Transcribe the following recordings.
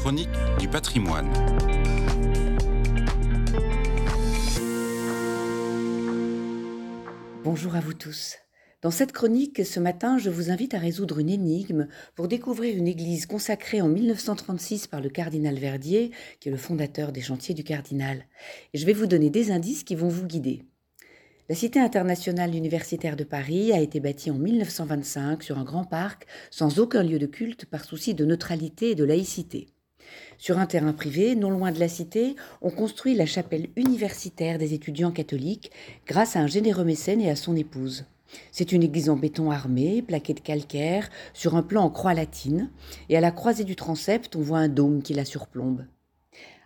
Chronique du patrimoine. Bonjour à vous tous. Dans cette chronique, ce matin, je vous invite à résoudre une énigme pour découvrir une église consacrée en 1936 par le cardinal Verdier, qui est le fondateur des chantiers du cardinal. Et je vais vous donner des indices qui vont vous guider. La Cité internationale universitaire de Paris a été bâtie en 1925 sur un grand parc sans aucun lieu de culte par souci de neutralité et de laïcité. Sur un terrain privé, non loin de la cité, on construit la chapelle universitaire des étudiants catholiques grâce à un généreux mécène et à son épouse. C'est une église en béton armé, plaquée de calcaire, sur un plan en croix latine, et à la croisée du transept, on voit un dôme qui la surplombe.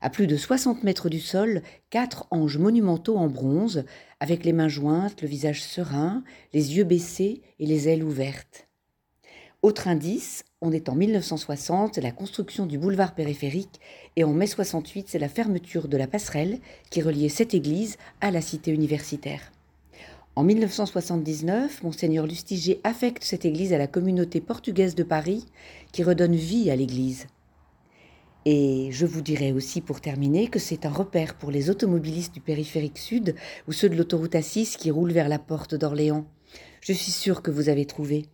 À plus de 60 mètres du sol, quatre anges monumentaux en bronze, avec les mains jointes, le visage serein, les yeux baissés et les ailes ouvertes. Autre indice, on est en 1960, la construction du boulevard périphérique, et en mai 68, c'est la fermeture de la passerelle qui reliait cette église à la cité universitaire. En 1979, Monseigneur Lustiger affecte cette église à la communauté portugaise de Paris, qui redonne vie à l'église. Et je vous dirai aussi pour terminer que c'est un repère pour les automobilistes du périphérique sud ou ceux de l'autoroute A6 qui roulent vers la porte d'Orléans. Je suis sûre que vous avez trouvé.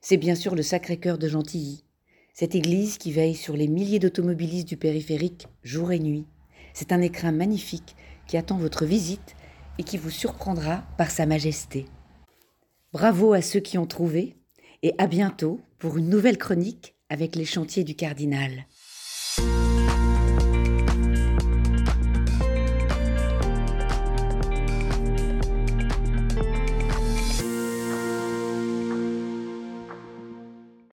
C'est bien sûr le Sacré-Cœur de Gentilly, cette église qui veille sur les milliers d'automobilistes du périphérique jour et nuit. C'est un écrin magnifique qui attend votre visite et qui vous surprendra par sa majesté. Bravo à ceux qui ont trouvé et à bientôt pour une nouvelle chronique avec les chantiers du cardinal.